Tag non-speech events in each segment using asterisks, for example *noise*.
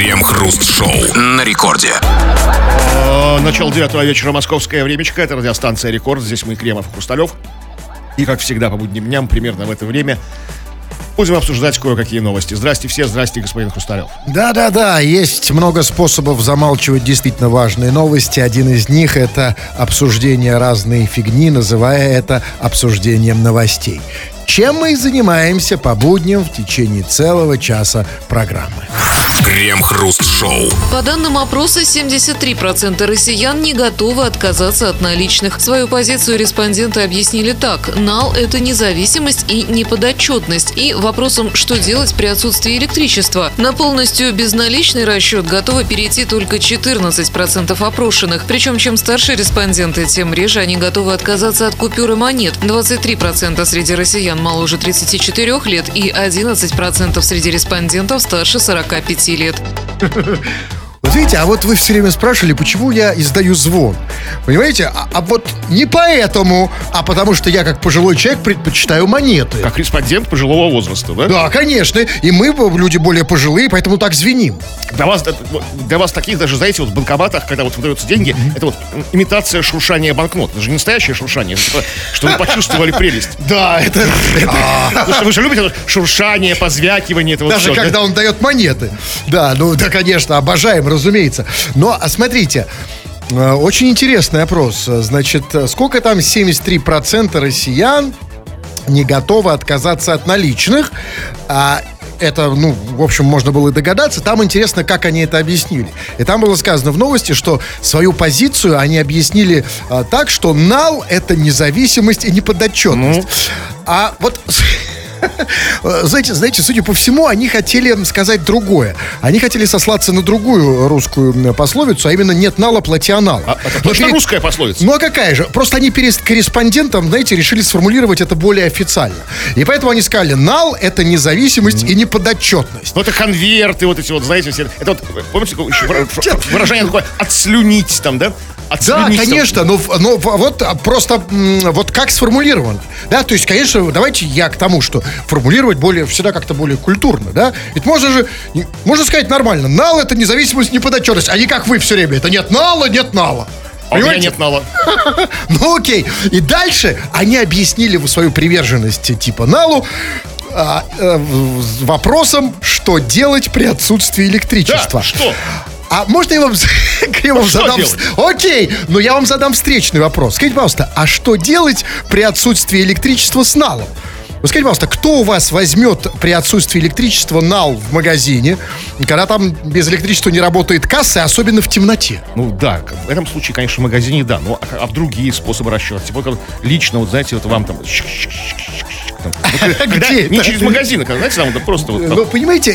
Крем-хруст-шоу на рекорде. Э, Начало девятого вечера, московское времечко. Это радиостанция «Рекорд». Здесь мы, Кремов Хрусталев. И, как всегда, по будним дням, примерно в это время, будем обсуждать кое-какие новости. Здрасте все, здрасте, господин Хрусталев. Да-да-да, есть много способов замалчивать действительно важные новости. Один из них это обсуждение разной фигни, называя это обсуждением новостей. Чем мы и занимаемся по будням в течение целого часа программы. Крем-хруст-шоу. По данным опроса, 73% россиян не готовы отказаться от наличных. Свою позицию респонденты объяснили так. НАЛ – это независимость и неподотчетность. И вопросом, что делать при отсутствии электричества. На полностью безналичный расчет готовы перейти только 14% опрошенных. Причем, чем старше респонденты, тем реже они готовы отказаться от купюры монет. 23% среди россиян моложе 34 лет и 11% среди респондентов старше 45 лет. *laughs* Вот видите, а вот вы все время спрашивали, почему я издаю звон. Понимаете? А, а вот не поэтому, а потому что я, как пожилой человек, предпочитаю монеты. Как респондент пожилого возраста, да? Да, конечно. И мы, люди более пожилые, поэтому так звеним. Для вас, для вас таких даже, знаете, вот в банкоматах, когда вот выдаются деньги, это вот имитация шуршания банкнот. Это же не настоящее шуршание, это что вы почувствовали прелесть. *laughs* Да, это... *laughs* Что вы же любите шуршание, позвякивание. Даже когда он дает монеты. Да, ну да, конечно, обожаем, разумеется. Но, а смотрите, э, очень интересный опрос. Значит, сколько там 73% россиян не готовы отказаться от наличных? А это, ну, в общем, можно было и догадаться. Там интересно, как они это объяснили. И там было сказано в новости, что свою позицию они объяснили а, так, что НАЛ — это независимость и неподотчетность. А вот... *laughs* Знаете, знаете, судя по всему, они хотели сказать другое. Они хотели сослаться на другую русскую пословицу, а именно «нет нала, плати анала». А, это Но точно перед- русская пословица? ну а какая же? Просто они перед корреспондентом, знаете, решили сформулировать это более официально. И поэтому они сказали, нал — это независимость и неподотчетность. Ну, это конверты, вот эти вот, знаете, все. Это вот, помните, еще выражение такое «отслюнить» там, да? Да, конечно, но, но вот а, просто вот как сформулировано. Да, то есть, конечно, давайте я к тому, что формулировать более, всегда как-то более культурно, да. Ведь можно же, можно сказать нормально, нал это независимость, неподотчетность, а не как вы все время, это нет нала, нет нала. А у меня Понимаете? нет нала. *laughs* Ну окей. И дальше они объяснили свою приверженность типа налу а, с вопросом, что делать при отсутствии электричества. Да, что? А можно я вам, *laughs* я вам Ну, задам... делать? Окей, но я вам задам встречный вопрос. Скажите, пожалуйста, а что делать при отсутствии электричества с налом? Ну, скажите, пожалуйста, кто у вас возьмет при отсутствии электричества нал в магазине, когда там без электричества не работает касса, особенно в темноте? Ну да, в этом случае, конечно, в магазине да, но а, а в другие способы расчета? Типа как лично, вот знаете, вот вам там... там, *laughs* Где Не это? через магазин, а когда, знаете, там вот просто вот... Ну, понимаете,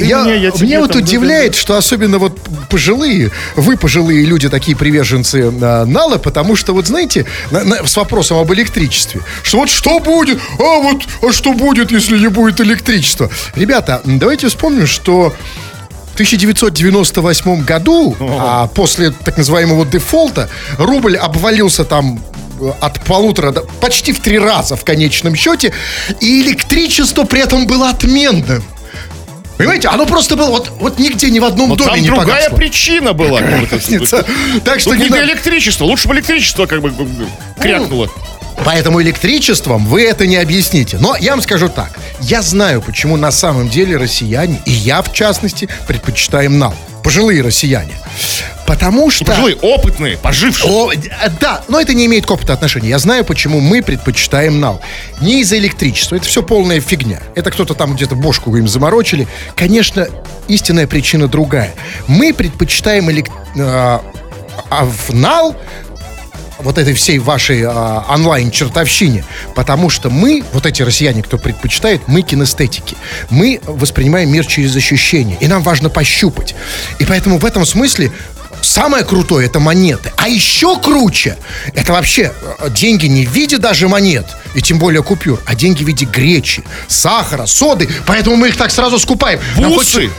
меня вот удивляет, что особенно вот пожилые, вы пожилые люди, такие приверженцы а, Нала, потому что, вот знаете, на- на- с вопросом об электричестве, что вот что будет, а вот, а что будет, если не будет электричества? Ребята, давайте вспомним, что в 1998 году, а, после так называемого дефолта, рубль обвалился там э, от полутора до почти в три раза в конечном счете, и электричество при этом было отменным. Понимаете, оно просто было вот, вот нигде ни в одном Вот доме там не другая погасло. причина была. Так что не до электричества. Лучше бы электричество как бы крякнуло. Поэтому электричеством вы это не объясните. Но я вам скажу так. Я знаю, почему на самом деле россияне, и я в частности, предпочитаем нал. Пожилые россияне. Потому что... Пожилые, опытные, пожившие. О, э, да, но это не имеет к опыту отношения. Я знаю, почему мы предпочитаем нал. Не из-за электричества. Это все полная фигня. Это кто-то там где-то бошку им заморочили. Конечно, истинная причина другая. Мы предпочитаем элек... а, а в нал вот этой всей вашей а, онлайн-чертовщине. Потому что мы, вот эти россияне, кто предпочитает, мы кинестетики. Мы воспринимаем мир через ощущения. И нам важно пощупать. И поэтому в этом смысле самое крутое это монеты. А еще круче это вообще э, деньги не в виде даже монет. и тем более купюр, а деньги в виде гречи, сахара, соды, поэтому мы их так сразу скупаем. Бусы!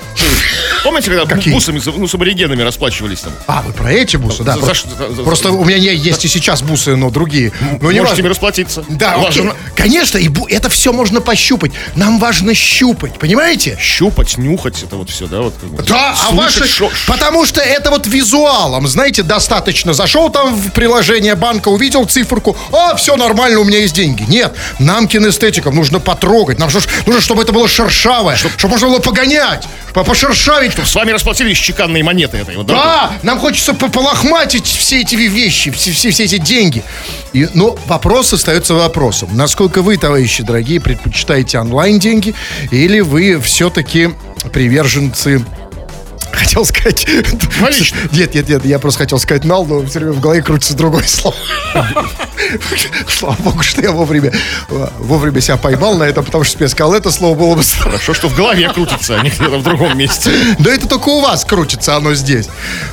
Помните, когда Какие? бусами, ну, с аборигенами расплачивались там? А, вы про эти бусы, да. За- про- за- Просто у меня есть и сейчас бусы, но другие. Но не Можете ими расплатиться. Да, окей. Конечно, и бу- это все можно пощупать. Нам важно щупать, понимаете? Щупать, нюхать, это вот все, да? Вот. Да, а Слышать ваши... шо- Потому что это вот визуалом, знаете, достаточно. Зашел там в приложение банка, увидел циферку, а, все нормально, у меня есть деньги. Нет, нам кинестетикам нужно потрогать, нам нужно, чтобы это было шершавое, чтобы можно было погонять, по- пошершавить. С вами расплатились чеканные монеты этой. Вот, Да, нам хочется по- полохматить все эти вещи, все, все, все эти деньги. И, но вопрос остается вопросом. Насколько вы, товарищи дорогие, предпочитаете онлайн-деньги или вы все-таки приверженцы Хотел сказать... Наличные. Нет, нет, нет, я просто хотел сказать нал, но все время в голове крутится другое слово. *laughs* Слава богу, что я вовремя, вовремя себя поймал на этом, потому что я сказал это слово, было бы. *laughs* Хорошо, что в голове крутится, а не где-то в другом месте. Да это только у вас крутится оно здесь.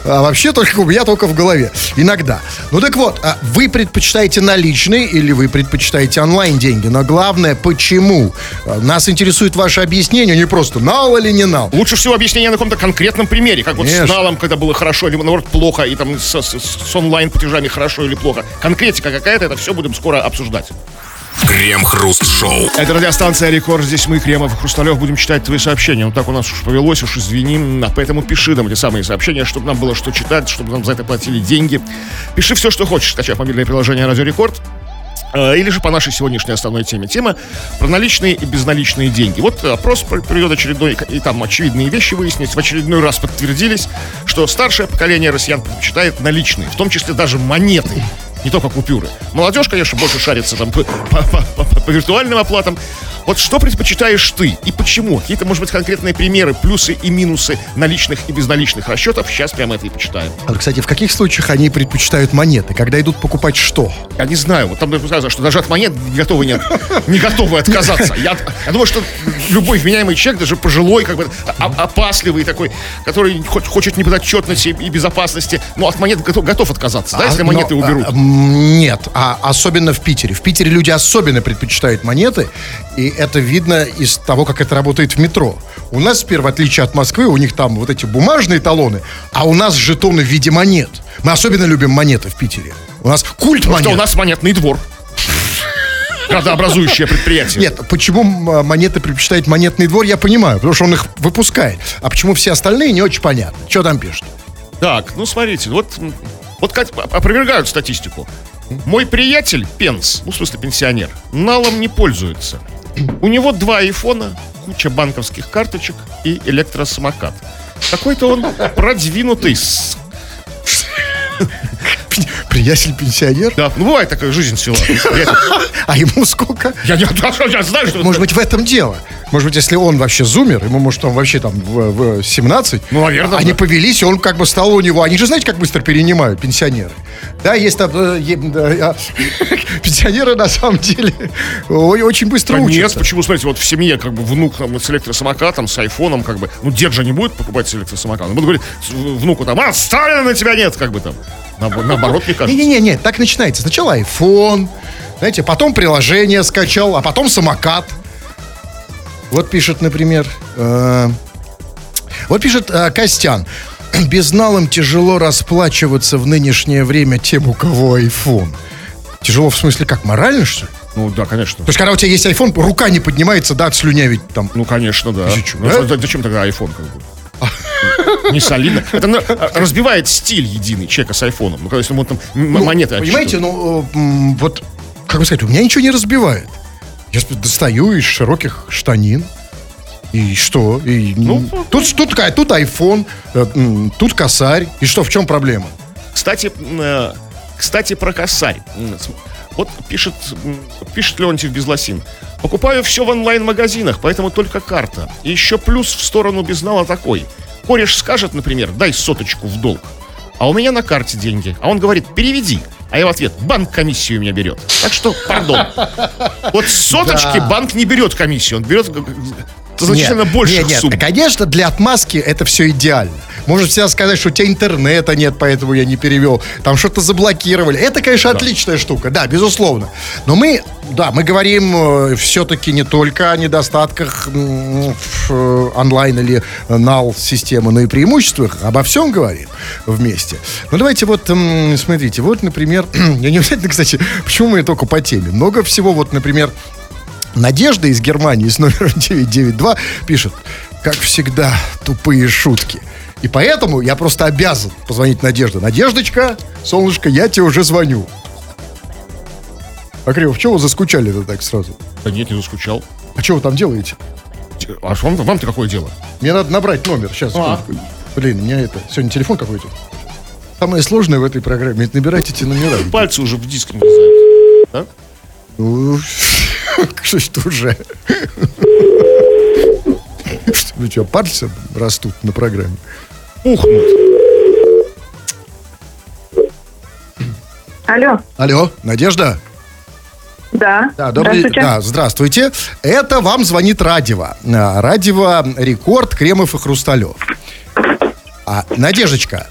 А вообще только у меня только в голове. Иногда. Ну так вот, а вы предпочитаете наличные или вы предпочитаете онлайн деньги? Но главное, почему? А, Нас интересует ваше объяснение, не просто нал или не нал. Лучше всего объяснение на каком-то конкретном примере, как вот Конечно. с налом, когда было хорошо, или наоборот плохо, и там с, с- с онлайн-платежами хорошо или плохо. Конкретика какая-то, это все будем скоро обсуждать. Крем-хруст-шоу. Это радиостанция Рекорд. Здесь мы, Кремов и Хрусталев, будем читать твои сообщения. Ну так у нас уж повелось, уж извини. А Поэтому пиши нам эти самые сообщения, чтобы нам было что читать, чтобы нам за это платили деньги. Пиши все, что хочешь, скачав мобильное приложение Радио Рекорд. Э, Или же по нашей сегодняшней основной теме. Тема про наличные и безналичные деньги. Вот опрос про- приведет очередной, и там очевидные вещи выяснились. В очередной раз подтвердились, что старшее поколение россиян предпочитает наличные, в том числе даже монеты. Не только купюры. Молодежь, конечно, больше шарится там по, *laughs* по- по- по- по виртуальным оплатам. Вот что предпочитаешь ты и почему? Какие-то, может быть, конкретные примеры, плюсы и минусы наличных и безналичных расчетов. Сейчас прямо это и почитаем. А, Кстати, в каких случаях они предпочитают монеты? Когда идут покупать что? Я не знаю, вот там сказано, что даже от монет не готовы, не, не готовы отказаться. Я, я думаю, что любой вменяемый человек, даже пожилой, как бы опасливый такой, который хочет неподотчетности и безопасности, но от монет готов, готов отказаться, да, А, если но, монеты уберут. а, м, нет, а особенно в Питере. В Питере люди особенно предпочитают монеты, и это видно из того, как это работает в метро. У нас теперь, в отличие от Москвы, у них там вот эти бумажные талоны, а у нас жетоны в виде монет. Мы особенно любим монеты в Питере. У нас культ Потому монет. что у нас монетный двор. Градообразующее предприятие. Нет, почему монеты предпочитает монетный двор, я понимаю, потому что он их выпускает. А почему все остальные, не очень понятно. Что там пишут? Так, ну смотрите, вот, вот как опровергают статистику. Мой приятель, Пенс, ну, в смысле пенсионер, налом не пользуется. У него два айфона, куча банковских карточек и электросамокат. Какой-то он продвинутый. с- *laughs* Приятель пенсионер? Да, ну бывает такая жизнь. Приятель. *laughs* А ему сколько? Я, *laughs* я, я знаю, что Может быть, в этом дело. Может быть, если он вообще зумер, ему, может, он вообще там в, в 17, Ну, наверное, они да. повелись, и он как бы стал у него. Они же знаете, как быстро перенимают пенсионеры. Да, есть там... э, да, а, *laughs* пенсионеры, на самом деле, очень быстро Да нет, учатся. почему, смотрите, вот в семье как бы внук там, с электросамокатом, с айфоном, как бы, ну, дед же не будет покупать с электросамокатом. Он будет говорить внуку там, а, Сталина на тебя нет, как бы там. Наобо- Наоборот, мне кажется. Не-не-не, так начинается. Сначала iPhone, знаете, потом приложение скачал, а потом самокат. Вот пишет, например, э, вот пишет э, Костян. *clears throat* Безналом тяжело расплачиваться в нынешнее время тем, у кого iPhone. Тяжело в смысле как, морально, что ли? Ну, да, конечно. То есть, когда у тебя есть iPhone, рука не поднимается, да, отслюнявить там. Ну, конечно, да. Тысячу, Ну, да? Зачем тогда iPhone как бы? Не солидно. Это ну, разбивает стиль единый человека с айфоном. Ну, когда если ему там Ну, монеты Понимаете, ну, э, вот, как бы сказать, у меня ничего не разбивает. Я достаю из широких штанин. И что? И, Ну, тут, тут, тут iPhone, э, тут косарь. И что, в чем проблема? Кстати, э, кстати, про косарь. Вот пишет, пишет Леонтьев Безлосин. Покупаю все в онлайн-магазинах, поэтому только карта. И еще плюс в сторону безнала такой. Кореш скажет, например, дай соточку в долг. А у меня на карте деньги. А он говорит, переведи. А я в ответ, банк комиссию меня берет. Так что, пардон. *laughs* Вот соточки Да. банк не берет комиссию. Он берет значительно Нет, больше нет, нет, сумм. Конечно, для отмазки это все идеально. Может всегда сказать, что у тебя интернета нет, поэтому я не перевел. Там что-то заблокировали. Это, конечно, отличная штука, да, безусловно. Но мы, да, мы говорим все-таки не только о недостатках э, онлайн или нал системы, но и преимуществах. Обо всем говорим вместе. Ну, давайте вот, смотрите, вот, например, *clears throat* я не обязательно, кстати, *laughs* почему мы только по теме. Много всего, вот, например, Надежда из Германии с номером *laughs* 992 пишет, как всегда, тупые шутки. И поэтому я просто обязан позвонить Надежде. Надеждочка, солнышко, я тебе уже звоню. А Кривов, чего вы заскучали-то так сразу? Да нет, не заскучал. А что вы там делаете? А вам, вам-то какое дело? Мне надо набрать номер. Сейчас. А. Блин, у меня это... Сегодня телефон какой-то. Самое сложное в этой программе, это набирать эти номера. *laughs* Пальцы уже в диск не влезают. Да? Ну, *laughs* что уже? *laughs* Что, ну что, пальцы растут на программе? Пухнут. Алло, Алло, Надежда? да. Да, добрый, Здравствуйте. да, здравствуйте. Это вам звонит Радева. А, Радева Рекорд, Кремов и Хрусталев. А, Надеждочка,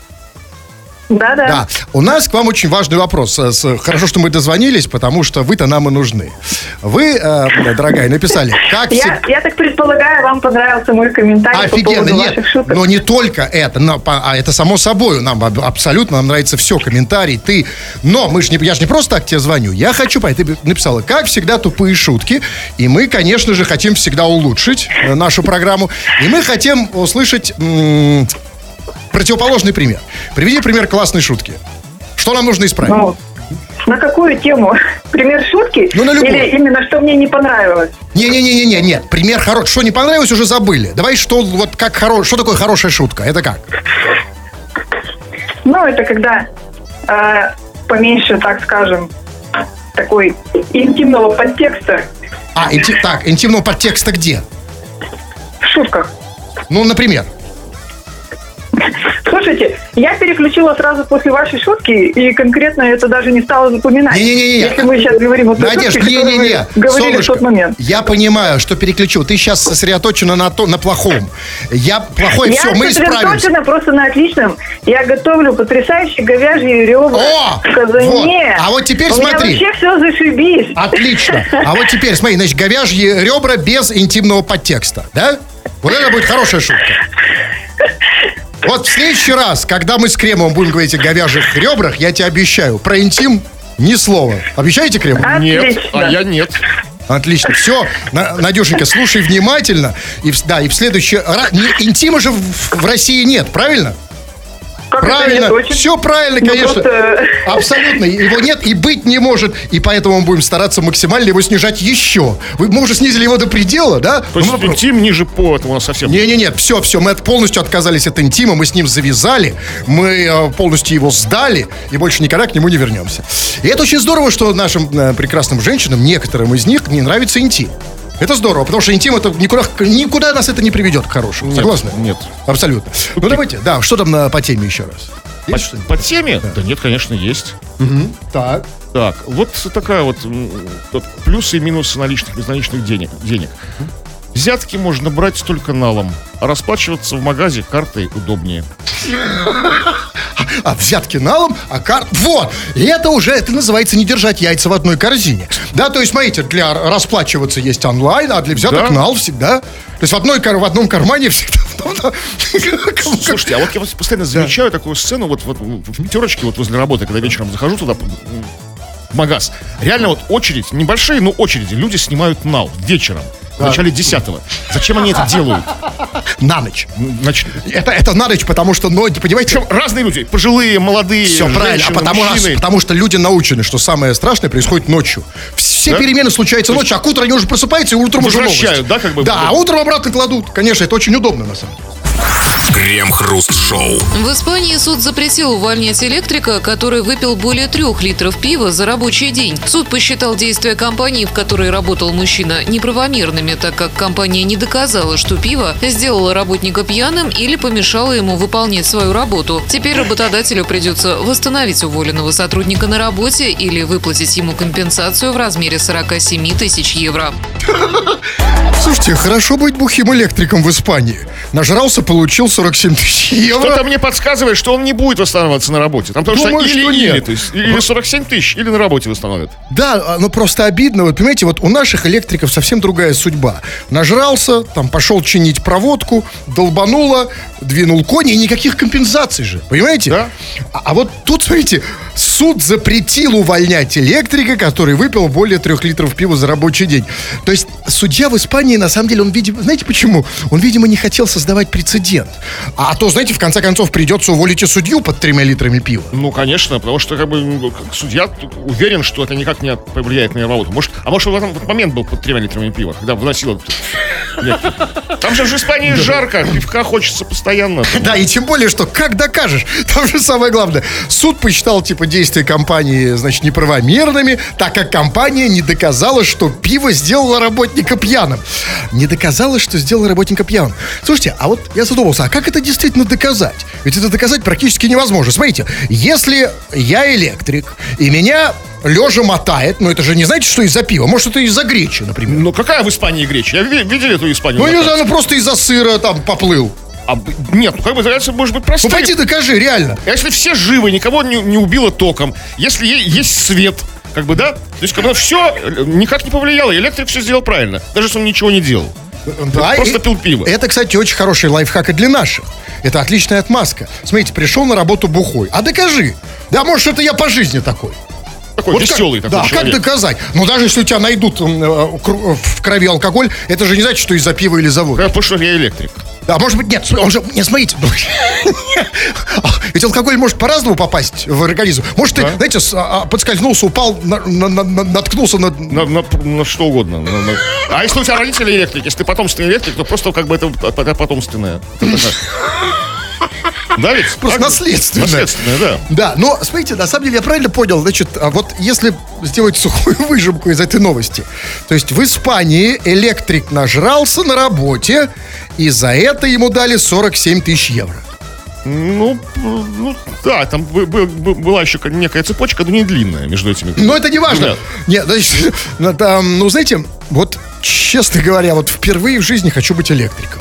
Да, да. да, у нас к вам очень важный вопрос. Хорошо, что мы дозвонились, потому что вы-то нам и нужны. Вы, э, дорогая, написали, как всегда... я так предполагаю, вам понравился мой комментарий по Офигенно, поводу нет, ваших шуток. но не только это, но, по- а это само собой, нам абсолютно нам нравится все, комментарий, ты, но мы ж не, я же не просто так тебе звоню, я хочу, понять, ты написала, как всегда, тупые шутки, и мы, конечно же, хотим всегда улучшить э, нашу программу, и мы хотим услышать противоположный пример. Приведи пример классной шутки. Что нам нужно исправить? Ну, на какую тему? Пример шутки? Ну, на любую. Или именно что мне не понравилось? Не-не-не-не, нет, пример хороший. Что не понравилось, уже забыли. Давай, что вот как хоро... что такое хорошая шутка? Это как? Ну, это когда э, поменьше, так скажем, такой интимного подтекста А, инти- так, интимного подтекста где? в шутках. Ну, например. Слушайте, я переключила сразу после вашей шутки, и конкретно это даже не стала запоминать. Не-не-не. Если мы сейчас говорим о той Надежд, шутке, которую не-не-не. вы говорили в Солнышко, тот момент. я понимаю, что переключил. Ты сейчас сосредоточена на, то, на плохом. Я плохой, Я все, мы исправимся. сосредоточена просто на отличном. Я готовлю потрясающие говяжьи ребра О! в казане. Вот. А вот теперь У смотри. меня вообще все зашибись. Отлично. А вот теперь, смотри, значит, говяжьи ребра без интимного подтекста, да? Вот это будет хорошая шутка. Вот в следующий раз, когда мы с Кремом будем говорить о говяжьих ребрах, я тебе обещаю, про интим ни слова. Обещаете, Крем? Нет, а я нет. Отлично. Все, Надюшенька, слушай внимательно. И, в- да, и в следующий раз... Интима же в, в России нет, правильно? Как Правильно. нет, очень- Все правильно, Ну, конечно. просто- Абсолютно. Его нет и быть не может. И поэтому мы будем стараться максимально его снижать еще. Вы, мы уже снизили его до предела, да? То есть Ну, мы- интим ниже по, это у нас совсем. Не-не-нет, все, все, мы от- полностью отказались от интима, мы с ним завязали, мы э, полностью его сдали и больше никогда к нему не вернемся. И это очень здорово, что нашим э, прекрасным женщинам, некоторым из них, не нравится интим. Это здорово, потому что интим это никуда, никуда нас это не приведет к хорошему. Нет, Согласны? нет. Абсолютно. Ну давайте, да, что там на, по теме еще раз? По, по теме? Да. нет, конечно, есть. Так. Так, вот такая вот, вот плюсы и минусы наличных, безналичных денег. денег. Взятки можно брать только налом, а расплачиваться в магазе картой удобнее. *laughs* А взятки налом, а карт... Вот! И это уже, это называется не держать яйца в одной корзине. Да, то есть, смотрите, для расплачиваться есть онлайн, а для взяток Да. нал всегда. То есть в, одной, в одном кармане всегда... *laughs* Слушайте, а вот я постоянно замечаю такую сцену вот, вот в пятерочке вот возле работы, когда вечером захожу туда, в магаз. Реально вот очередь, небольшие, но очереди. Люди снимают нал вечером, в начале десятого. Зачем они это делают? На ночь. Значит, Это, это на ночь, потому что, ну, понимаете... причем разные люди, пожилые, молодые, Все правильно, а потому, мужчины. потому что люди научены, что самое страшное происходит ночью. Все Да? перемены случаются ночью, а к утру они уже просыпаются, и утром уже Возвращают, новости. да, как бы? Да, а утром обратно кладут. Конечно, это очень удобно, на самом деле. Крем-хруст-шоу. В Испании суд запретил увольнять электрика, который выпил более трех литров пива за рабочий день. Суд посчитал действия компании, в которой работал мужчина, неправомерными, так как компания не доказала, что пиво сделало работника пьяным или помешало ему выполнять свою работу. Теперь работодателю придется восстановить уволенного сотрудника на работе или выплатить ему компенсацию в размере 47 тысяч евро. Слушайте, хорошо быть бухим электриком в Испании. Нажрался, получил 47 тысяч евро. Что-то мне подсказывает, что он не будет восстанавливаться на работе. Там потому Думаю, что или, что или, нет. то есть, или 47 тысяч, или на работе восстановят. Да, ну просто обидно. Вот понимаете, вот у наших электриков совсем другая судьба. Нажрался, там пошел чинить проводку, долбануло, двинул кони, и никаких компенсаций же. Понимаете? Да. А, а вот тут, смотрите, суд запретил увольнять электрика, который выпил более трех литров пива за рабочий день. То есть судья в Испании, на самом деле, он, видимо, знаете почему? Он, видимо, не хотел создавать прецедент. А, а то, знаете, в конце концов придется уволить и судью под тремя литрами пива. Ну, конечно, потому что как бы ну, судья уверен, что это никак не повлияет на его работу. Может, а может, в этот момент был под тремя литрами пива, когда выносил этот электрик. Там же в Испании жарко, пивка хочется постоянно. Да, и тем более, что как докажешь? *laughs* Там же самое главное. Суд посчитал, типа, действия компании, значит, неправомерными, так как компания не доказала, что пиво сделало работника пьяным. Не доказала, что сделала работника пьяным. Слушайте, а вот я задумался, а как это действительно доказать? Ведь это доказать практически невозможно. Смотрите, если я электрик, и меня лежа мотает, но это же не знаете, что из-за пива. Может, это из-за гречи, например. Ну, какая в Испании гречь? Я ви- видели эту Испанию? Ну, не знаю, ну просто из-за сыра там поплыл. А, нет, ну как бы, это может быть Ну, простая. пойди докажи, реально. А Если все живы, никого не, не убило током, если есть свет, как бы, да? То есть, когда все никак не повлияло, электрик все сделал правильно, даже если он ничего не делал. Да, Просто и- пил пиво. Это, кстати, очень хороший лайфхак и для наших. Это отличная отмазка. Смотрите, пришел на работу бухой. А докажи. Да, может, это я по жизни такой. Такой Вот веселый как, такой Да, человек. как доказать? Ну, даже если у тебя найдут э, кру- в крови алкоголь, это же не значит, что из-за пива или завода. Как, потому что я электрик. Да, может быть, нет, он же, не смотрите. Ведь алкоголь может по-разному попасть в организм. Может, ты, знаете, а, а, подскользнулся, упал, на- на- на- на- наткнулся на... На, что угодно. На- А если у тебя родители электрики, если ты потомственный электрик, то просто как бы это потомственное. Да ведь? Просто Так? наследственное. Наследственное, да. Да, но, смотрите, на самом деле я правильно понял, значит, а вот если сделать сухую *laughs* выжимку из этой новости, то есть в Испании электрик нажрался на работе, и за это ему дали 47 тысяч евро. Ну, ну, да, там бы- бы- бы- была еще некая цепочка, но не длинная между этими. Но это не важно. Нет. Нет, значит, *laughs* ну, там, ну, знаете, вот, честно говоря, вот впервые в жизни хочу быть электриком.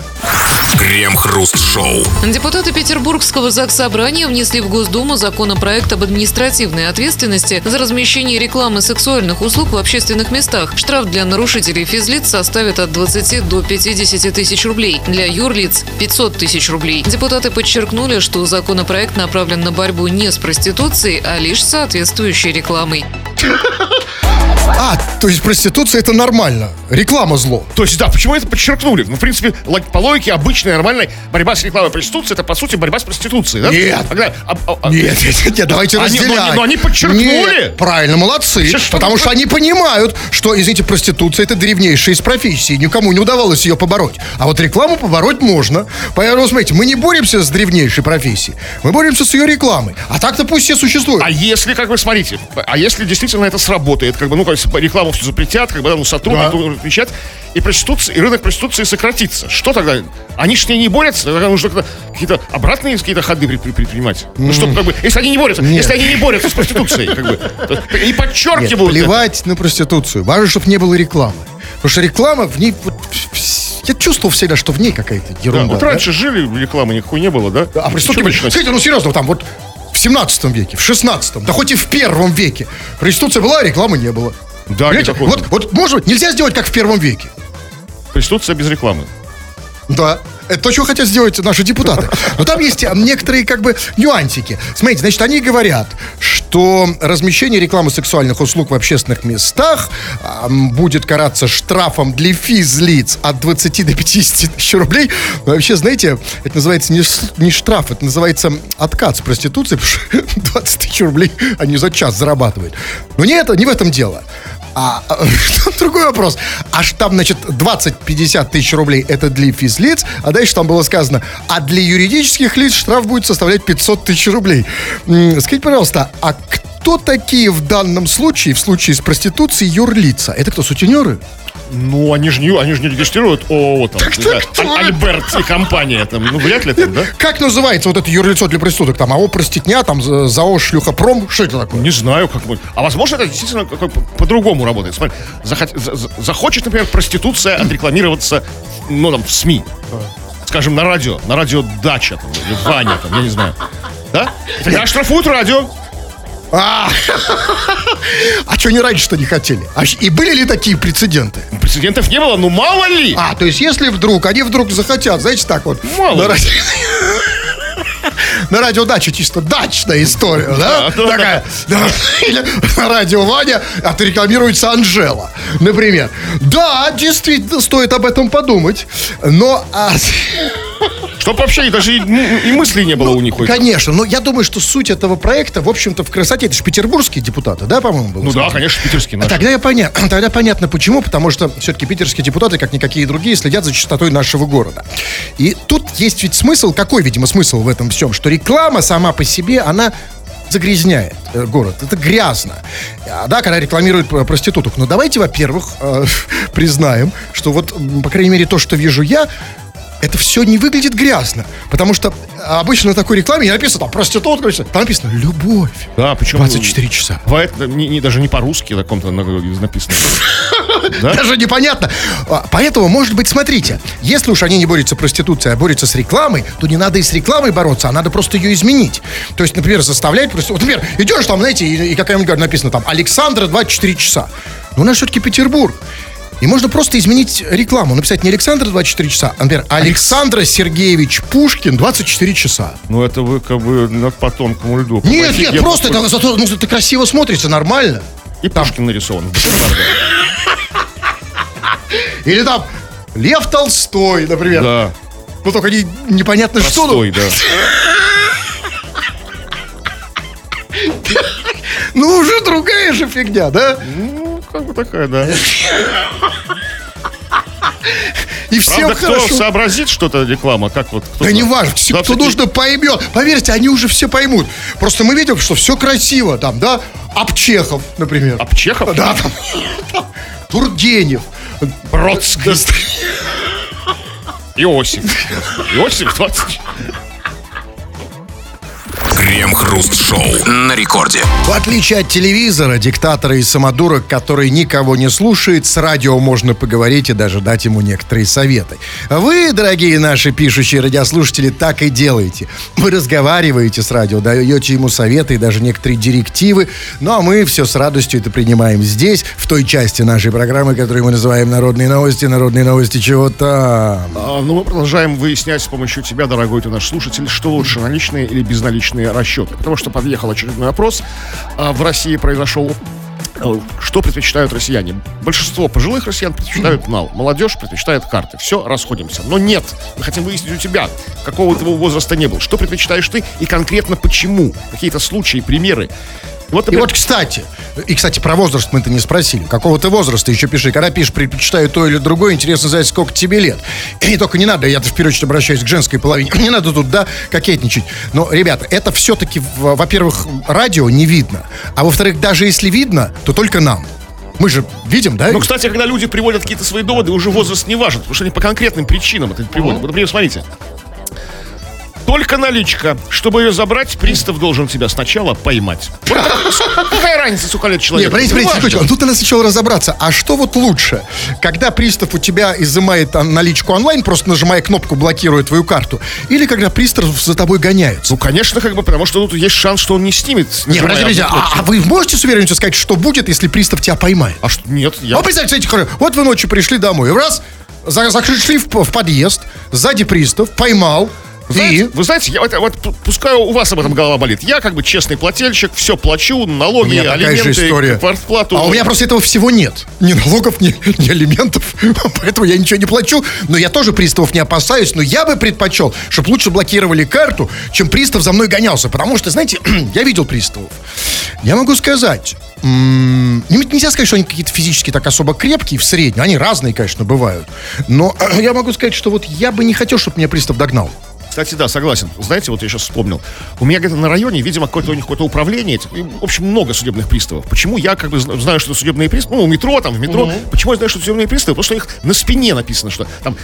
Крем-хруст-шоу. Депутаты Петербургского Заксобрания внесли в Госдуму законопроект об административной ответственности за размещение рекламы сексуальных услуг в общественных местах. Штраф для нарушителей физлиц составит от 20 до 50 тысяч рублей. Для юрлиц – 500 тысяч рублей. Депутаты подчеркнули, что законопроект направлен на борьбу не с проституцией, а лишь с соответствующей рекламой. *laughs* А, то есть проституция это нормально. Реклама зло. То есть, да, почему это подчеркнули? Ну, в принципе, по логике, обычная, нормальная борьба с рекламой проституции, это, по сути, борьба с проституцией, да? Нет. Когда- а- а- а- Нет, нет, нет, давайте Они- но разделять. они- но они подчеркнули. Нет, правильно, молодцы. Сейчас что потому вы- что они понимают, что, извините, проституция это древнейшая из профессий. Никому не удавалось ее побороть. А вот рекламу побороть можно. Поэтому, смотрите, мы не боремся с древнейшей профессией. Мы боремся с ее рекламой. А так-то пусть все существуют. А если, как вы смотрите, а если действительно это сработает, как бы, ну, как бы рекламу все запретят, как бы, да, ну, сотрудник Да. отвечать, и проституция, и рынок проституции сократится. Что тогда? Они с ней не борются, тогда нужно какие-то обратные какие-то ходы предпри- предпринимать. Ну, что, как бы, если они не борются, Нет. если они не борются с проституцией, как бы, и Нет, подчеркивают это. плевать на проституцию. Важно, чтобы не было рекламы. Потому что реклама в ней... вот, я чувствовал всегда, что в ней какая-то Да, ерунда. вот да? раньше жили, рекламы никакой не было, да? А преступники были. ну серьезно, там вот в 17 веке, в 16 да хоть и в первом веке. Проституция была, а рекламы не было. Да, Понимаете? никакой. Вот, вот, может быть, нельзя сделать, как в первом веке. Проституция без рекламы. Да. Это то, что хотят сделать наши депутаты. Но там есть некоторые как бы нюансики. Смотрите, значит, они говорят, что размещение рекламы сексуальных услуг в общественных местах м, будет караться штрафом для физлиц от 20 до 50 тысяч рублей. Вообще, знаете, это называется не, не штраф, это называется откат с проституции, потому что *laughs* 20 тысяч рублей они за час зарабатывают. Но не это, не в этом дело. А, *laughs* а, другой вопрос. Аж там, значит, 20-50 тысяч рублей это для физлиц, а дальше там было сказано, а для юридических лиц штраф будет составлять 500 тысяч рублей. Скажите, пожалуйста, а кто такие в данном случае, в случае с проституцией, юрлица? Это кто, сутенеры? Ну, они же не, они же не регистрируют ООО, там, знаю, кто Аль- Альберт и компания, там, ну, вряд ли там, да? Как называется вот это юрлицо для проституток? Там АО «Проститня», там за- ЗАО «Шлюхопром». Что это такое? Не знаю, как будет. А возможно, это действительно по-другому работает. Смотри, захот- за- за- захочет, например, проституция отрекламироваться, ну, там, в СМИ. скажем, на радио, на радио Дача, там, или Ваня, там, я не знаю. Да? Тогда штрафуют радио. А, а что не раньше-то не хотели? А и были ли такие прецеденты? Прецедентов не было, ну мало ли. А, то есть если вдруг, они вдруг захотят, знаете, так вот. Мало на ли. на радио дача чисто дачная история, да? Да, да, Такая. да. Или на радио Ваня отрекламируется Анжела, например. Да, действительно, стоит об этом подумать. Но а, Чтоб вообще даже и, и мыслей не было у них. Конечно, но я думаю, что суть этого проекта, в общем-то, в красоте, это же петербургские депутаты, да, по-моему, был? Ну да, конечно, питерский А наш. Тогда, я поня... *clears throat* Тогда понятно почему, потому что все-таки питерские депутаты, как никакие другие, следят за чистотой нашего города. И тут есть ведь смысл, какой, видимо, смысл в этом всем, что реклама сама по себе, она загрязняет э, город. Это грязно. А, да, когда рекламируют проституток. Но давайте, во-первых, э, *laughs* признаем, что вот, по крайней мере, то, что вижу я, это все не выглядит грязно. Потому что обычно на такой рекламе не написано там проститутка, там написано любовь. Да, причем... 24 часа. Бывает не, не- даже не по-русски на каком-то на- написано. *laughs* Да? Даже непонятно. А, Поэтому, может быть, смотрите, если уж они не борются с проституцией, а борются с рекламой, то не надо и с рекламой бороться, а надо просто ее изменить. То есть, например, заставлять просто... Вот, например, идешь там, знаете, и, и какая-нибудь написано там Александра 24 часа. Но у нас все-таки Петербург. И можно просто изменить рекламу. Написать не Александр 24 часа, а, например, Александр Сергеевич Пушкин 24 часа. Ну это вы как бы на- по тонкому льду. Нет, нет, просто это, зато ну, это красиво смотрится, нормально. И Пушкин нарисован. *laughs* Или там Лев Толстой, например. Да, Ну только не, непонятно что. ну, простой, да. *laughs* Ну, уже другая же фигня, да? Как бы такая, да. И всем Правда, кто хорошо. сообразит что-то реклама, как вот... кто Да не важно, все, кто всякие- нужно, поймет. Поверьте, они уже все поймут. Просто мы видим, что все красиво там, да? Обчехов, например. Обчехов? Да, там, там Тургенев. Бродский. Иосиф. Иосиф 20. Крем-хруст-шоу на рекорде. В отличие от телевизора, диктатора и самодурок, который никого не слушает, с радио можно поговорить и даже дать ему некоторые советы. Вы, дорогие наши пишущие радиослушатели, так и делаете. Вы разговариваете с радио, даете ему советы и даже некоторые директивы, ну а мы все с радостью это принимаем здесь, в той части нашей программы, которую мы называем «Народные новости», «Народные новости чего там». А, ну, мы продолжаем выяснять с помощью тебя, дорогой ты наш слушатель, что лучше, наличные или безналичные расчеты. Потому что подъехал очередной опрос. А, в России произошел э, что предпочитают россияне? Большинство пожилых россиян предпочитают нал. Молодежь предпочитает карты. Все, расходимся. Но нет. Мы хотим выяснить у тебя, какого твоего возраста не был. Что предпочитаешь ты и конкретно почему? Какие-то случаи, примеры. Вот, И например, вот, кстати, и, кстати, про возраст мы-то не спросили. Какого ты возраста еще пиши. Когда пишешь, предпочитаю то или другое, интересно знать, сколько тебе лет. И только не надо, я-то в первую очередь обращаюсь к женской половине, *laughs* не надо тут, да, кокетничать. Но, ребята, это все-таки, во-первых, радио не видно. А во-вторых, даже если видно, то только нам. Мы же видим, да? Ну, кстати, когда люди приводят какие-то свои доводы, уже возраст не важен, потому что они по конкретным причинам это приводят. Вот, например, смотрите. Только наличка. Чтобы ее забрать, пристав должен тебя сначала поймать. Вот так- какая разница, сколько лет человеку? подождите, Ну, подождите, важно. секундочку. Тут надо сначала разобраться. А что вот лучше? Когда пристав у тебя изымает а, наличку онлайн, просто нажимая кнопку, блокирует твою карту? Или когда пристав за тобой гоняется? Ну, конечно, как бы, потому что тут есть шанс, что он не снимет. Не, нажимая подождите, а, а вы можете с уверенностью сказать, что будет, если пристав тебя поймает? А что, нет, я... Ну, представьте, вот вы ночью пришли домой, раз, за- зашли в, в подъезд, сзади пристав, поймал, Знаете, и... Вы знаете, я, вот п- пускай у вас об этом голова болит. Я как бы честный плательщик, все плачу, налоги, алименты, квартплату. А у меня просто этого всего нет. Ни налогов, ни, ни алиментов. *laughs* Поэтому я ничего не плачу. Но я тоже приставов не опасаюсь. Но я бы предпочел, чтобы лучше блокировали карту, чем пристав за мной гонялся. Потому что, знаете, *clears throat* я видел приставов. Я могу сказать, нельзя сказать, что они какие-то физически так особо крепкие в среднем. Они разные, конечно, бывают. Но *clears throat* я могу сказать, что вот я бы не хотел, чтобы меня пристав догнал. Кстати, да, согласен. Знаете, вот я сейчас вспомнил. У меня где-то на районе, видимо, какое-то у них какое-то управление. И, В общем, много судебных приставов. Почему я как бы зна- знаю, что судебные приставы, ну, у метро, там, в метро. Почему я знаю, что судебные приставы? Потому что у них на спине написано, что там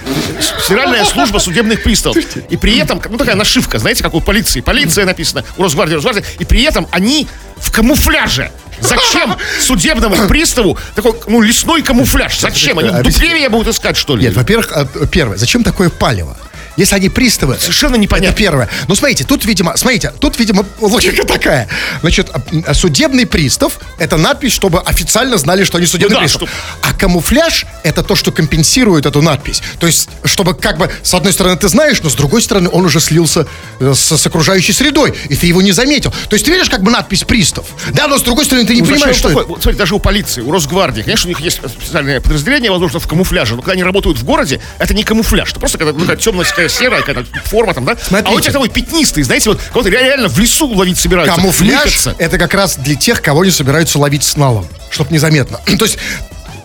Федеральная служба судебных приставов. И при этом, ну, такая нашивка, знаете, как у полиции. Полиция написано, у Росгвардии, Росгвардия. И при этом они в камуфляже. Зачем судебному приставу такой, ну, лесной камуфляж? Зачем? Они деревья будут искать, что ли? Нет, во-первых, а, первое, зачем такое палево? Если они приставы... Совершенно непонятно. Это первое. Ну, смотрите, тут, видимо, смотрите, тут, видимо, логика такая. Значит, а, судебный пристав — это надпись, чтобы официально знали, что они судебный Ну да, пристав. чтоб- А камуфляж — это то, что компенсирует эту надпись. То есть, чтобы как бы, с одной стороны, ты знаешь, но с другой стороны, он уже слился э, с, с окружающей средой, и ты его не заметил. То есть, ты видишь как бы надпись пристав, да, но с другой стороны, ты не Ну, понимаешь, что такое? это. Вот смотри, даже у полиции, у Росгвардии, конечно, у них есть специальное подразделение, возможно, в камуфляже, но когда они работают в городе, это не камуфляж, это просто какая-то, ну, темная такая серая какая-то форма там, да? Смотрите. А тебя такой пятнистый, знаете, вот кого-то реально в лесу ловить собираются. Камуфляж это как раз для тех, кого не собираются ловить с налом, чтобы незаметно. *clears throat* То есть,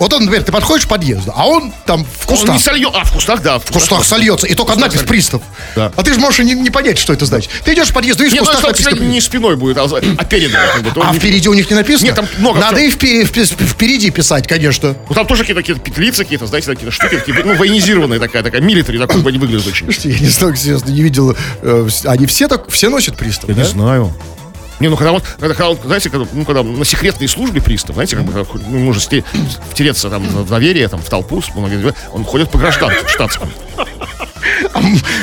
вот он, например, ты подходишь к подъезду, а он там в Он кустах. не сольет, а в кустах, да. В в кустах сольется, и только надпись пристав. Да. А ты же можешь и не, не понять, что это значит. Ты идешь в подъезд, видишь, в кустах написано не спиной будет, а, а то А не- впереди у них не написано? Нет, там много Надо и впе- впе- впереди писать, конечно. Ну, там тоже какие-то, петлицы, какие-то, знаете, какие-то штуки, такие, ну, военизированные такая, такая, милитари, такой они выглядят очень. Я не знаю, серьезно, не видел. э, они все так, все носят пристав, да? знаю. Не, ну когда вот, когда, когда знаете, когда, ну, когда на секретной службе пристав, знаете, как бы, ну, может сте- втереться там в доверие, там, в толпу, он ходит по гражданке в штатском. А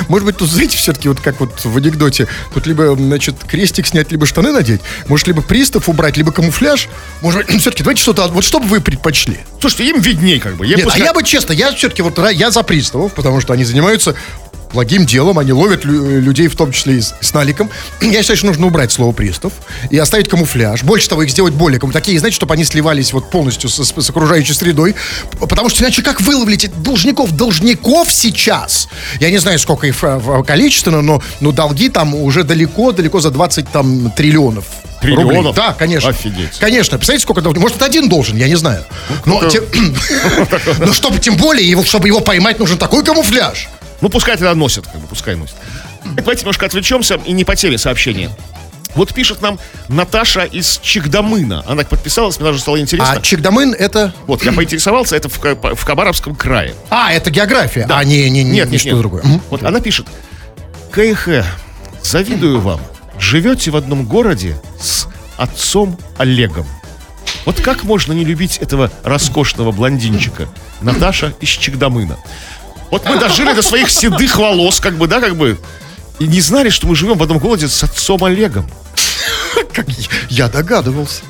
Может быть, тут, знаете, все-таки вот как вот в анекдоте, тут либо, значит, крестик снять, либо штаны надеть, может, либо пристав убрать, либо камуфляж. Может *clears throat* быть, все-таки давайте что-то, вот что бы вы предпочли? Слушайте, им видней, как бы. Я Нет, пускай- а я бы честно, я все-таки вот я за приставов, потому что они занимаются благим делом, они ловят лю- людей, в том числе и с, с наликом. *clears throat* Я считаю, что нужно убрать слово пристав и оставить камуфляж. Больше того, их сделать более кому такие, знаете, чтобы они сливались вот полностью с, с- с окружающей средой. Потому что иначе как выловить должников? Должников сейчас, я не знаю, сколько их э, в- количественно, но, но долги там уже далеко-далеко за 20 там триллионов. Триллионов? рублей. Да, конечно. Офигеть. Конечно. Представляете, сколько должен? Может, это один должен, я не знаю. Но, тем- *laughs* но чтобы тем более, его, чтобы его поймать, нужен такой камуфляж. Ну, пускай тогда носят, как бы, пускай носят. Давайте немножко отвлечемся и не по теме сообщения. Вот пишет нам Наташа из Чигдамына. Она подписалась, мне даже стало интересно. А Чикдамын это... Вот, я поинтересовался, это в, в Кабаровском крае. А, это география. А, не, не, не, Нет, не нет, что нет. другое. Вот она пишет. КХ, завидую вам. Живете в одном городе с отцом Олегом. Вот как можно не любить этого роскошного блондинчика? Наташа из Чигдамына. Вот мы дожили до своих седых волос, как бы, да, как бы, и не знали, что мы живем в одном городе с отцом Олегом. Как я догадывался.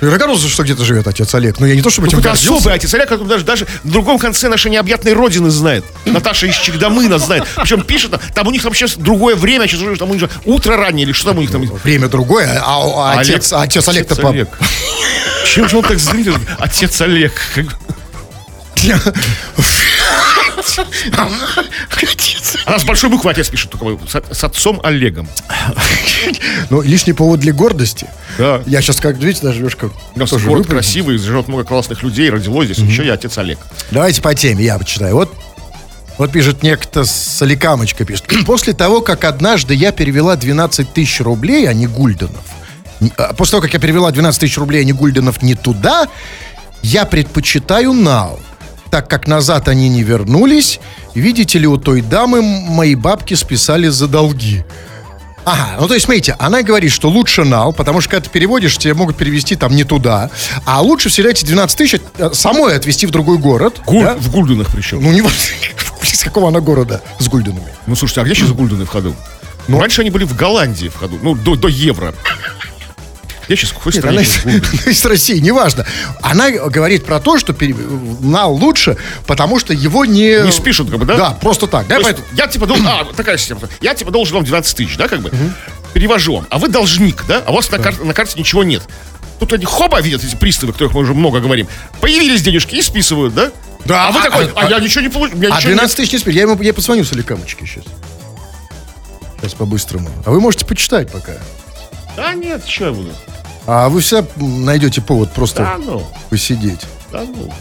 Догадывался, что где-то живет отец Олег. Но я не то, чтобы этим Какой-то гордился. особый отец Олег, который даже, даже на другом конце нашей необъятной родины знает. Наташа из Чигдамына знает. Причем пишет, там у них там сейчас другое время, сейчас уже там у них утро раннее, или что там у них там. Время другое, а, а отец, Олег- отец Олег-то по... Олег. Чем же он так злит? Отец Олег. Отец. Она с большой буквы отец пишет, только с, отцом Олегом. Ну, лишний повод для гордости. Да. Я сейчас, как видите, даже тоже город красивый, живет много классных людей, родилось здесь. Еще я отец Олег. Давайте по теме, я почитаю. Вот, вот пишет некто Соликамочка, пишет. После того, как однажды я перевела 12 тысяч рублей, а не гульденов, а, после того, как я перевела 12 тысяч рублей, а не гульденов, не туда, я предпочитаю нал, так как назад они не вернулись. Видите ли, у той дамы мои бабки списали за долги. Ага, ну то есть, смотрите, она говорит, что лучше нал, потому что когда ты переводишь, тебе могут перевести там не туда, а лучше всегда эти 12 тысяч э, самой отвезти в другой город. Гуль- да? В Гульденах причем. Ну, не *laughs* из какого она города с гульденами. Ну, слушайте, а где сейчас Гульдены в ходу? Ну, раньше они были в Голландии в ходу, ну, до, до евро. Где сейчас, какой Нет, стране она из, Гульдены? *laughs* из России, неважно. Она говорит про то, что нал лучше, потому что его не... Не спишут, как бы, да? Да, просто так. Да, поэтому- я типа должен, а, такая система. Я типа должен вам 12 тысяч, да, как бы. Перевожу вам. А вы должник, да? А у вас на, кар- на карте ничего нет. Тут они хоба видят эти приставы, о которых мы уже много говорим. Появились денежки и списывают, да? Да, А вы а- такой, а, а- я ничего не получил. А 12 тысяч не спит. Я ему я позвоню Соликамочке сейчас. Сейчас по-быстрому. А вы можете почитать пока. Да нет, что я буду? А вы всегда найдете повод просто Да ну, посидеть. да ну.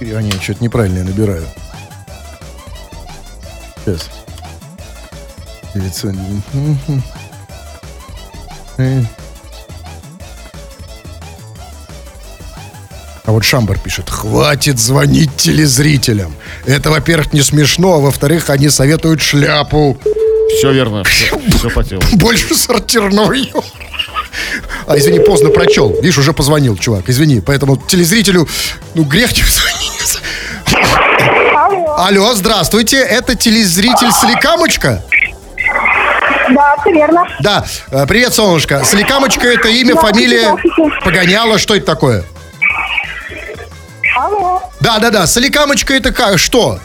И они что-то неправильно я набираю. Сейчас. 900. Мгм. Э. А вот Шамбар пишет, хватит звонить телезрителям. Это, во-первых, не смешно, а во-вторых, они советуют шляпу. Все верно, все, по телу. *laughs* Больше сортирного юмора. А, извини, поздно прочел. Видишь, уже позвонил, чувак, извини. Поэтому телезрителю, ну, грех не *laughs* звонить. Алло, здравствуйте, это телезритель Соликамочка? Да, все верно. Да, э, привет, солнышко. Соликамочка это имя, фамилия, погоняла, что это такое? Алло. Да, да, да, Соликамочка это как, что?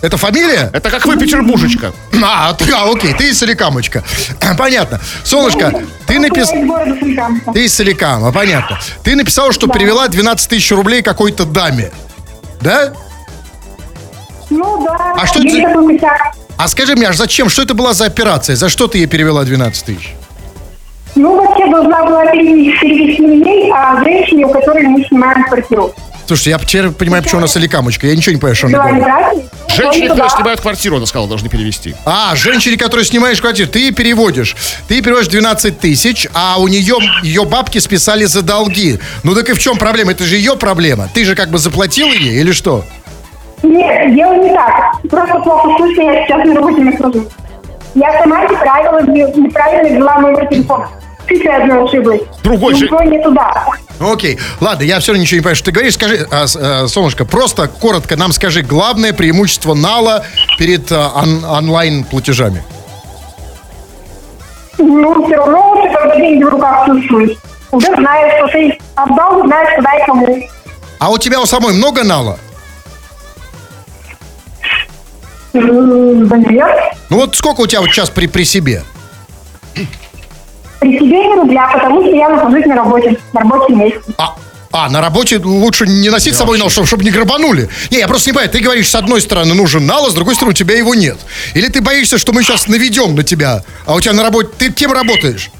Это фамилия? Это как вы, Петербуржечка. А, ты, а, окей, ты из Соликамочка. *clears throat* Понятно. Солнышко, ты написал... Ты из Соликама, понятно. Ты написал, что перевела 12 тысяч рублей какой-то даме. Да? Ну да. А что это. А скажи мне, аж зачем? Что это была за операция? За что ты ей перевела 12 тысяч? Ну, вообще должна была перевести, перевести не ей, а женщине, у которой мы снимаем квартиру. Слушайте, я теперь понимаю, почему она Соликамочка. Я ничего не понимаю, что она говорит. Женщины, которые снимают квартиру, она сказала, должны перевести. А, женщине, которая снимаешь квартиру, ты переводишь. Ты переводишь 12 тысяч, а у нее ее бабки списали за долги. Ну так и в чем проблема? Это же ее проблема. Ты же как бы заплатил ей или что? Нет, дело не так. Просто плохо слышно, я сейчас на работе нахожусь. Я сама неправильно, неправильно ввела номер телефона. Цифры одной ошиблась. Другой же- Ничего не туда. Окей, ладно, я все равно ничего не понимаю, что ты говоришь. Скажи, а, а, Солнышко, просто коротко нам скажи главное преимущество Нала перед а, он- онлайн-платежами. Ну, все равно лучше, когда деньги в руках чувствуешь. Уже знаешь, что ты отдал, знаешь, куда и кому. А у тебя у самой много Нала? Да нет. Ну вот сколько у тебя вот сейчас при, при себе? При себе не рубля, потому что я нахожусь на работе, на рабочем месте. А, а, на работе лучше не носить с собой нал, чтобы, чтобы не грабанули. Не, я просто не понимаю, ты говоришь, с одной стороны нужен нал, а с другой стороны у тебя его нет. Или ты боишься, что мы сейчас наведем на тебя, а у тебя на работе... Ты кем работаешь?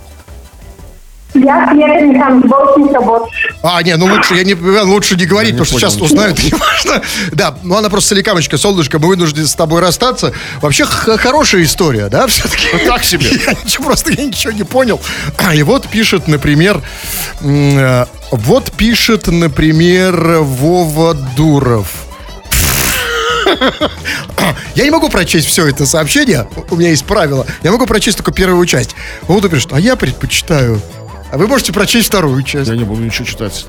Я клиентами сборочник работ. А, не, ну лучше, я не, лучше не говорить, потому что сейчас узнают, *laughs* не важно. Да, ну она просто соликамочка, солнышко, мы вынуждены с тобой расстаться. Вообще хорошая история, да, все-таки? Так себе. *laughs* Я ничего, просто я ничего не понял. А, И вот пишет, например, э, вот пишет, например, Вова Дуров. *laughs* Я не могу прочесть все это сообщение, у меня есть правило. Я могу прочесть только первую часть. Вот пишет, а я предпочитаю. А вы можете прочесть вторую часть. Я не буду ничего читать.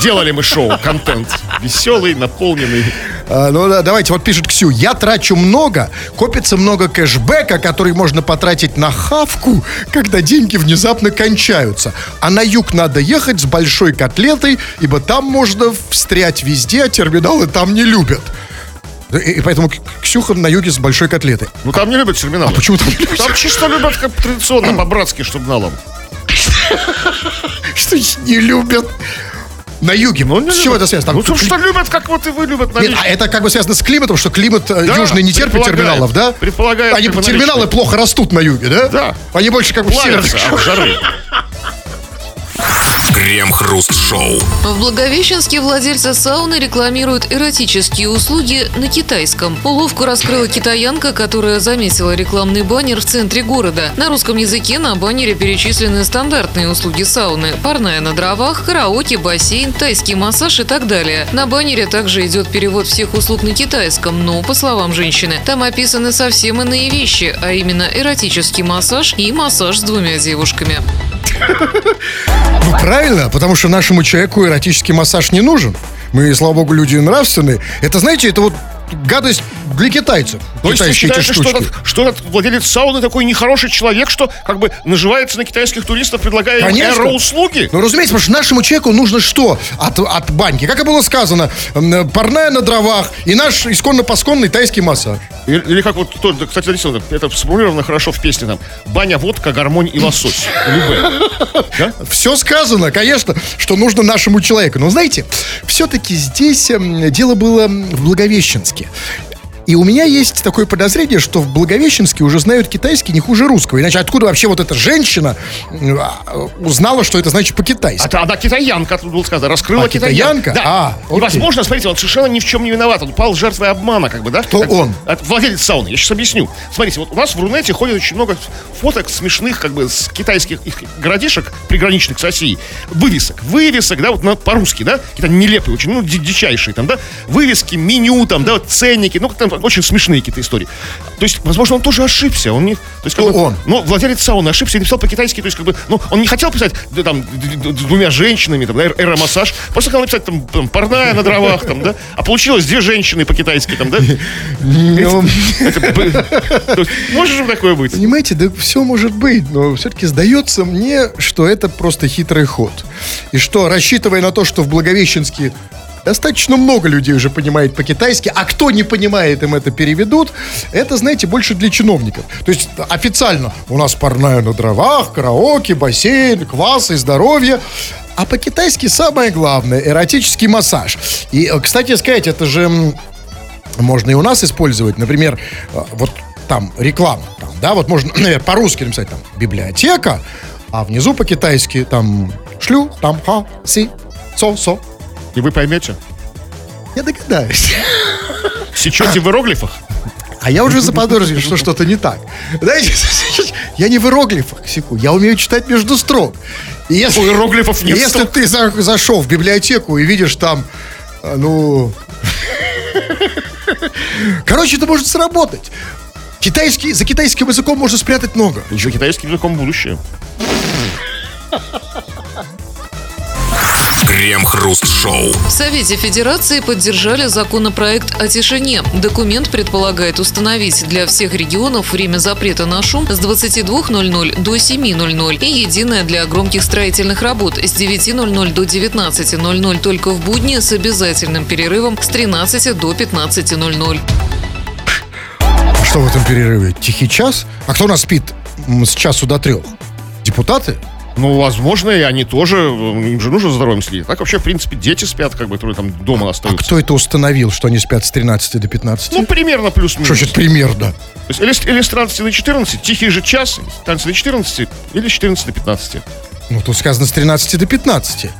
Сделали мы шоу, контент. Веселый, наполненный. А, ну да, давайте, вот пишет Ксю. Я трачу много, копится много кэшбэка, который можно потратить на хавку, когда деньги внезапно кончаются. А на юг надо ехать с большой котлетой, ибо там можно встрять везде, а терминалы там не любят. И, и поэтому Ксюха на юге с большой котлетой. Ну там не любят терминалы. Почему там не любят? Там чисто любят как традиционно, по-братски, чтобы налом. Что не любят? На юге. Ну, с чего любят. это связано? Ну, Там то, что любят, как вот и вы любят Нет, наличные. а это как бы связано с климатом, что климат э, Да, южный не терпит терминалов, да? Предполагает, Они терминалы плохо растут на юге, да? Да. Они больше как бы северных жары. Крем-хруст-шоу. В Благовещенске владельцы сауны рекламируют эротические услуги на китайском. Уловку раскрыла китаянка, которая заметила рекламный баннер в центре города. На русском языке на баннере перечислены стандартные услуги сауны. Парная на дровах, караоке, бассейн, тайский массаж и так далее. На баннере также идет перевод всех услуг на китайском, но, по словам женщины, там описаны совсем иные вещи, а именно эротический массаж и массаж с двумя девушками. *laughs* Ну, правильно, потому что нашему человеку эротический массаж не нужен. Мы, слава богу, люди нравственные. Это, знаете, это вот гадость для китайцев. То есть эти считаешь, что этот, что этот владелец сауны такой нехороший человек, что как бы наживается на китайских туристов, предлагая им Конечно. эро-услуги? Ну, разумеется, потому что нашему человеку нужно что от, от баньки? Как и было сказано, парная на дровах и наш исконно-посконный тайский массаж. Или, или как вот, то, кстати, написано, это сформулировано хорошо в песне там. Баня, водка, гармонь и лосось. Все сказано, конечно, что нужно нашему человеку. Но знаете, все-таки здесь эм, дело было в Благовещенске. Америки. И у меня есть такое подозрение, что в Благовещенске уже знают китайский не хуже русского. Иначе откуда вообще вот эта женщина м, а, узнала, что это значит по-китайски? А, она китаянка, тут было сказано, раскрыла А, китаянка? Да. А, И, окей. возможно, смотрите, он совершенно ни в чем не виноват. Он пал жертвой обмана, как бы, да? Кто Как- он? Владелец сауны. Я сейчас объясню. Смотрите, вот у нас в Рунете ходит очень много фоток смешных, как бы, с китайских их городишек, приграничных с Россией. Вывесок. Вывесок, да, вот на- по-русски, да? Какие-то нелепые очень, ну, ди- дичайшие там, да? Вывески, меню там, да, вот ценники. Ну, там очень смешные какие-то истории. То есть, возможно, он тоже ошибся. Он не, то есть, как Кто бы, он? Ну, владелец сауны ошибся и написал по-китайски. То есть, как бы, ну, он не хотел писать да, там двумя женщинами, там, да, эромассаж. Просто хотел написать там, там парная на дровах, там, да. А получилось две женщины по-китайски, там, да. Ну, Может же такое быть? Понимаете, да все может быть, но все-таки сдается мне, что это просто хитрый ход. И что, рассчитывая на то, что в Благовещенске достаточно много людей уже понимает по-китайски, а кто не понимает, им это переведут, это, знаете, больше для чиновников. То есть официально у нас парная на дровах, караоке, бассейн, квас и здоровье. А по-китайски самое главное – эротический массаж. И, э, кстати сказать, это же можно и у нас использовать. Например, э, вот там реклама, там, да, вот можно наверное, *clears throat* по-русски написать там библиотека, а внизу по-китайски там шлю, там ха, си, со, со. И вы поймете. Я догадаюсь. Сечете в иероглифах? А я уже заподозрил, что что-то не так. Знаете, я не в иероглифах секу, я умею читать между строк. И если, У иероглифов нет если строк. ты за- зашел в библиотеку и видишь там, а, ну... Короче, это может сработать. Китайский, за китайским языком можно спрятать много. Еще китайским языком будущее. Крем-хруст-шоу. В Совете Федерации поддержали законопроект о тишине. Документ предполагает установить для всех регионов время запрета на шум с 22.00 до 7.00 и единое для громких строительных работ с 9.00 до 19.00 только в будни с обязательным перерывом с 13 до 15.00. А что в этом перерыве? Тихий час? А кто у нас спит с часу до трех? Депутаты? Ну, возможно, и они тоже, им же нужно за здоровьем следить. Так вообще, в принципе, дети спят, как бы, которые там дома А остаются. кто это установил, что они спят с 13 до 15? Ну, примерно что плюс-минус. значит примерно? То есть или, с- или с 13 до 14, тихий же час, с 13 до 14, или с 14 до 15. Ну, тут сказано с 13 до 15.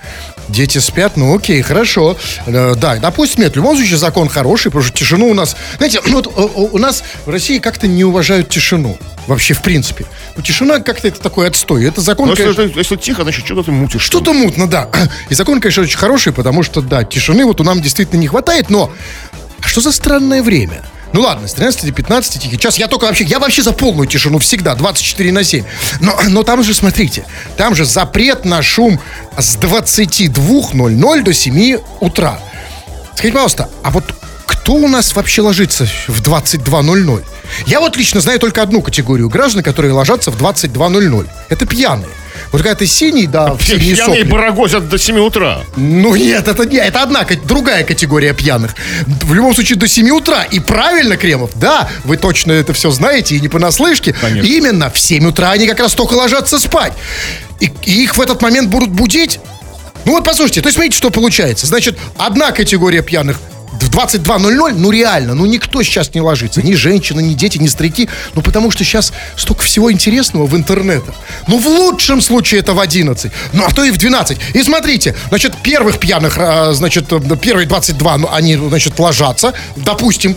Дети спят, ну окей, хорошо. Э, Да, допустим, нет, в любом случае закон хороший, потому что тишину у нас... Знаете, *clears throat* ну, вот, у, у- нас в России как-то не уважают тишину. Вообще, в принципе. Ну, тишина как-то это такой отстой. Это закон, Но если, конечно, если тихо, значит, что-то ты мутишь. Что-то мутно, да. *clears throat* И закон, конечно, очень хороший, потому что, да, тишины вот у нам действительно не хватает, но а что за странное время? Ну ладно, с 13 до 15 тихий час. Я только вообще, я вообще за полную тишину всегда, 24 на 7. Но, но там же, смотрите, там же запрет на шум с 22.00 до 7 утра. Скажите, пожалуйста, а вот кто у нас вообще ложится в 22.00? Я вот лично знаю только одну категорию граждан, которые ложатся в 22.00. Это пьяные. Вот когда ты синий, да, в синие Пьяные сопли. барагозят до 7 утра. Ну нет, это не, это одна, другая категория пьяных. В любом случае до 7 утра. И правильно, Кремов, да, вы точно это все знаете и не понаслышке. Конечно. Именно в 7 утра они как раз только ложатся спать. И, и их в этот момент будут будить. Ну вот послушайте, то есть смотрите, что получается. Значит, одна категория пьяных в 22.00, ну реально, ну никто сейчас не ложится. Ни женщины, ни дети, ни старики. Ну потому что сейчас столько всего интересного в интернетах. Ну в лучшем случае это в 11. Ну а то и в 12. И смотрите, значит, первых пьяных, а, значит, первые 22, ну, они, значит, ложатся. Допустим,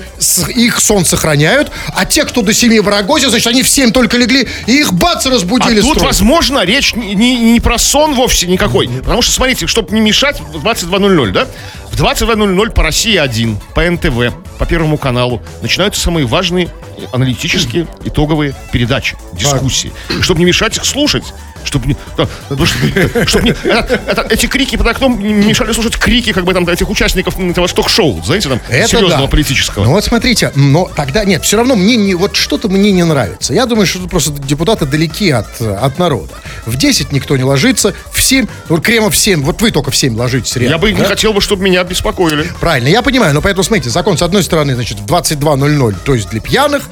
их сон сохраняют. А те, кто до 7 в Арагозе, значит, они в 7 только легли, и их бац, А разбудили тут, строй. возможно, речь не, не- не про сон вовсе никакой. Потому что, смотрите, чтобы не мешать, в 22.00, да? В 22.00 по России 1, по НТВ, по Первому каналу начинаются самые важные аналитические итоговые передачи, дискуссии. Чтобы не мешать их слушать. Чтобы не, да, потому что- *laughs* чтоб не- это- это- эти крики под окном не мешали слушать крики как бы там этих участников этого ток-шоу, знаете, там, Это серьезного да. политического. Ну вот смотрите, но тогда нет, все равно мне не, вот что-то мне не нравится. Я думаю, что тут просто депутаты далеки от, от народа. В 10 никто не ложится, в 7, вот Кремов в 7, вот вы только в 7 ложитесь реально. Я бы не да? хотел бы, чтобы меня беспокоили. Правильно, я понимаю, но поэтому, смотрите, закон с одной стороны, значит, в 22.00, то есть для пьяных,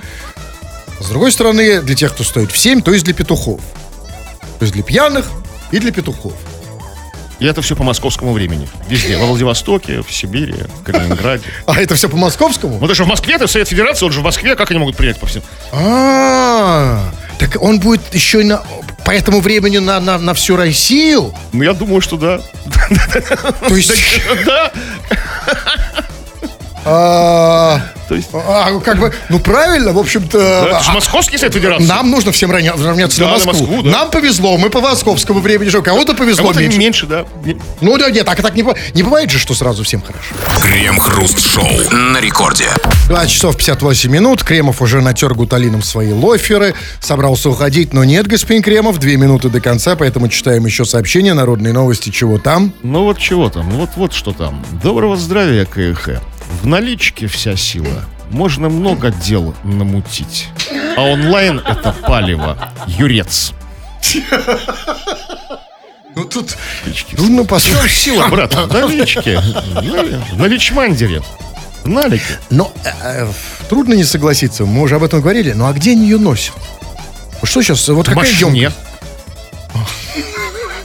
с другой стороны, для тех, кто стоит в 7, то есть для петухов. То есть для пьяных и для петухов. И это все по московскому времени. Везде. Во Владивостоке, в Сибири, в Калининграде. *laughs* А это все по московскому? Вот даже в Москве, это Совет Федерации, он же в Москве, как они могут принять по всем? А, так он будет еще и на, по этому времени на, на, на всю Россию? Ну, я думаю, что да. То есть... *laughs* Да. *laughs* А, То есть... а, как бы, ну правильно, в общем-то. Да, это же Московский Совет Федерации. Нам нужно всем равня- равняться Да, на на Москву. Москву, да. Нам повезло, мы по московскому времени живем. Кому-то повезло Кому-то меньше. меньше, да. Ну да, нет, так, так не, не бывает же, что сразу всем хорошо. Крем-хруст-шоу на рекорде. 2 часов 58 минут. Кремов уже натер гуталином свои лоферы. Собрался уходить, но нет, господин Кремов. Две минуты до конца, поэтому читаем еще сообщение. Народные новости, чего там. Ну вот чего там, вот вот что там. Доброго здравия, КХ. В наличке вся сила. Можно много дел намутить. А онлайн это палево. Юрец. Ну тут Налички. трудно послушать. Сила, брат, в наличке. В наличмандере. В налике. Но э, э, трудно не согласиться. Мы уже об этом говорили. Ну а где они ее носят? Что сейчас? Вот В какая машине. емкость?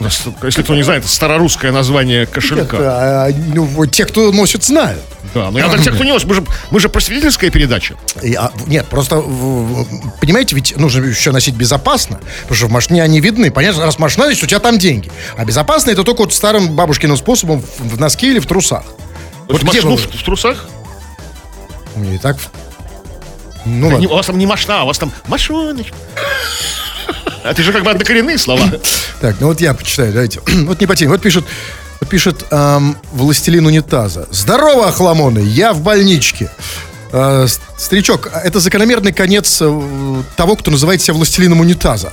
Если кто не знает, это старорусское название кошелька. Это, а, ну, те, кто носит, знают. Да, но я так тех, кто не носит, мы же, мы же просветительская передача. А, нет, просто, понимаете, ведь нужно еще носить безопасно, потому что в машине они видны. Понятно, раз машина, значит, у тебя там деньги. А безопасно это только вот старым бабушкиным способом в, носке или в трусах. Вот где машину в, в трусах? У меня и так... Ну, Не, ладно. у вас там не машина, у вас там машиночка. Это же как бы однокоренные слова. *laughs* Так, ну вот я почитаю, давайте. *clears throat* вот не по теме. Вот пишет, пишет эм, «Властелин унитаза». Здорово, охламоны, я в больничке. Э, старичок, это закономерный конец э, того, кто называет себя властелином унитаза.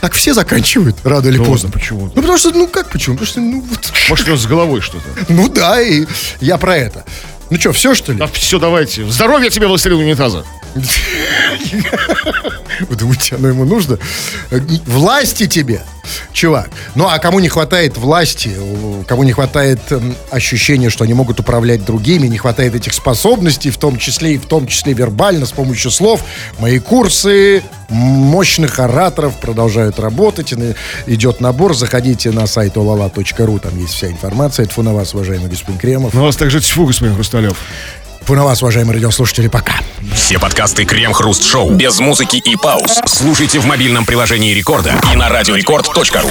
Так все заканчивают, рано или Ну поздно. почему? Ну, потому что, ну как почему? Потому что, ну, вот, Может, у с головой что-то. *laughs* ну да, и я про это. Ну что, все что ли? Да все, давайте. Здоровья тебе, властелин унитаза. *laughs* *laughs* Вы думаете, оно ему нужно? Власти тебе, чувак. Ну, а кому не хватает власти, кому не хватает эм, ощущения, что они могут управлять другими, не хватает этих способностей, в том числе и в том числе вербально, с помощью слов, мои курсы мощных ораторов продолжают работать. Идет набор. Заходите на сайт olala.ru, там есть вся информация. Это на вас, уважаемый господин Кремов. На вас также тьфу, господин Хрусталев. На вас, уважаемые радиослушатели, пока. Все подкасты Крем-хруст-шоу без музыки и пауз слушайте в мобильном приложении Рекорда и на радиорекорд.ру.